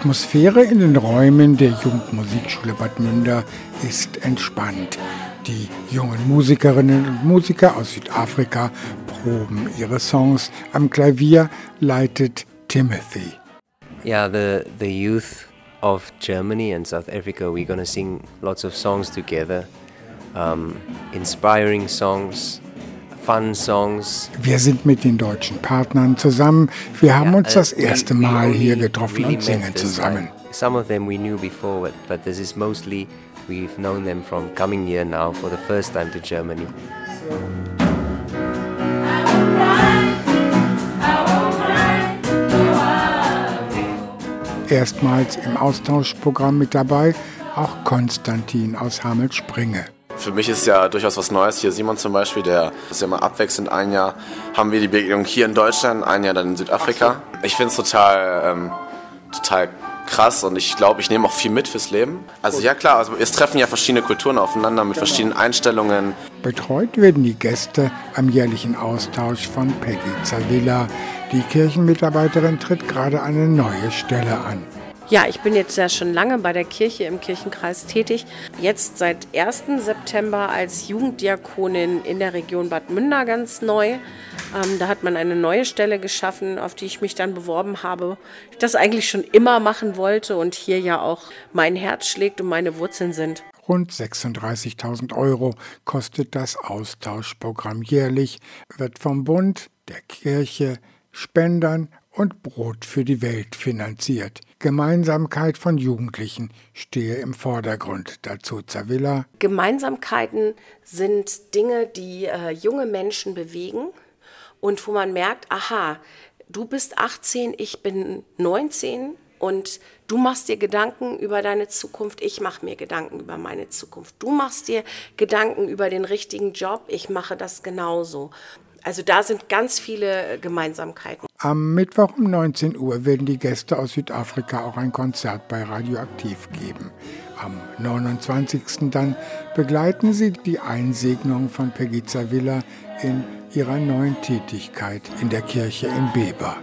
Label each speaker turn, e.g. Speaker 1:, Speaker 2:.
Speaker 1: Atmosphäre in den Räumen der Jugendmusikschule Bad Münder ist entspannt. Die jungen Musikerinnen und Musiker aus Südafrika proben ihre Songs. Am Klavier leitet Timothy.
Speaker 2: Yeah, the, the youth of Germany and South Africa, we're going sing lots of songs together. Um, inspiring songs, fun songs.
Speaker 1: Wir sind mit den deutschen Partnern zusammen. Wir haben uns das erste Mal hier getroffen und singen zusammen.
Speaker 2: Some of them we knew before, but, but this is mostly we've known them from coming here now for the first time to Germany.
Speaker 1: Erstmals im Austauschprogramm mit dabei auch Konstantin aus Hamel-Springe.
Speaker 3: Für mich ist ja durchaus was Neues. Hier Simon zum Beispiel, der ist ja immer abwechselnd. Ein Jahr haben wir die Begegnung hier in Deutschland, ein Jahr dann in Südafrika. Ich finde es total, ähm, total krass und ich glaube, ich nehme auch viel mit fürs Leben. Also ja klar, also es treffen ja verschiedene Kulturen aufeinander mit verschiedenen Einstellungen.
Speaker 1: Betreut werden die Gäste am jährlichen Austausch von Peggy Zavilla. Die Kirchenmitarbeiterin tritt gerade eine neue Stelle an.
Speaker 4: Ja, ich bin jetzt ja schon lange bei der Kirche im Kirchenkreis tätig. Jetzt seit 1. September als Jugenddiakonin in der Region Bad Münder ganz neu. Ähm, da hat man eine neue Stelle geschaffen, auf die ich mich dann beworben habe. Ich das eigentlich schon immer machen wollte und hier ja auch mein Herz schlägt und meine Wurzeln sind.
Speaker 1: Rund 36.000 Euro kostet das Austauschprogramm jährlich, wird vom Bund, der Kirche, Spendern und Brot für die Welt finanziert. Gemeinsamkeit von Jugendlichen stehe im Vordergrund. Dazu Zavilla.
Speaker 4: Gemeinsamkeiten sind Dinge, die äh, junge Menschen bewegen und wo man merkt, aha, du bist 18, ich bin 19 und du machst dir Gedanken über deine Zukunft, ich mache mir Gedanken über meine Zukunft. Du machst dir Gedanken über den richtigen Job, ich mache das genauso. Also da sind ganz viele Gemeinsamkeiten.
Speaker 1: Am Mittwoch um 19 Uhr werden die Gäste aus Südafrika auch ein Konzert bei Radioaktiv geben. Am 29. dann begleiten sie die Einsegnung von Peggy Zavilla in ihrer neuen Tätigkeit in der Kirche in Beber.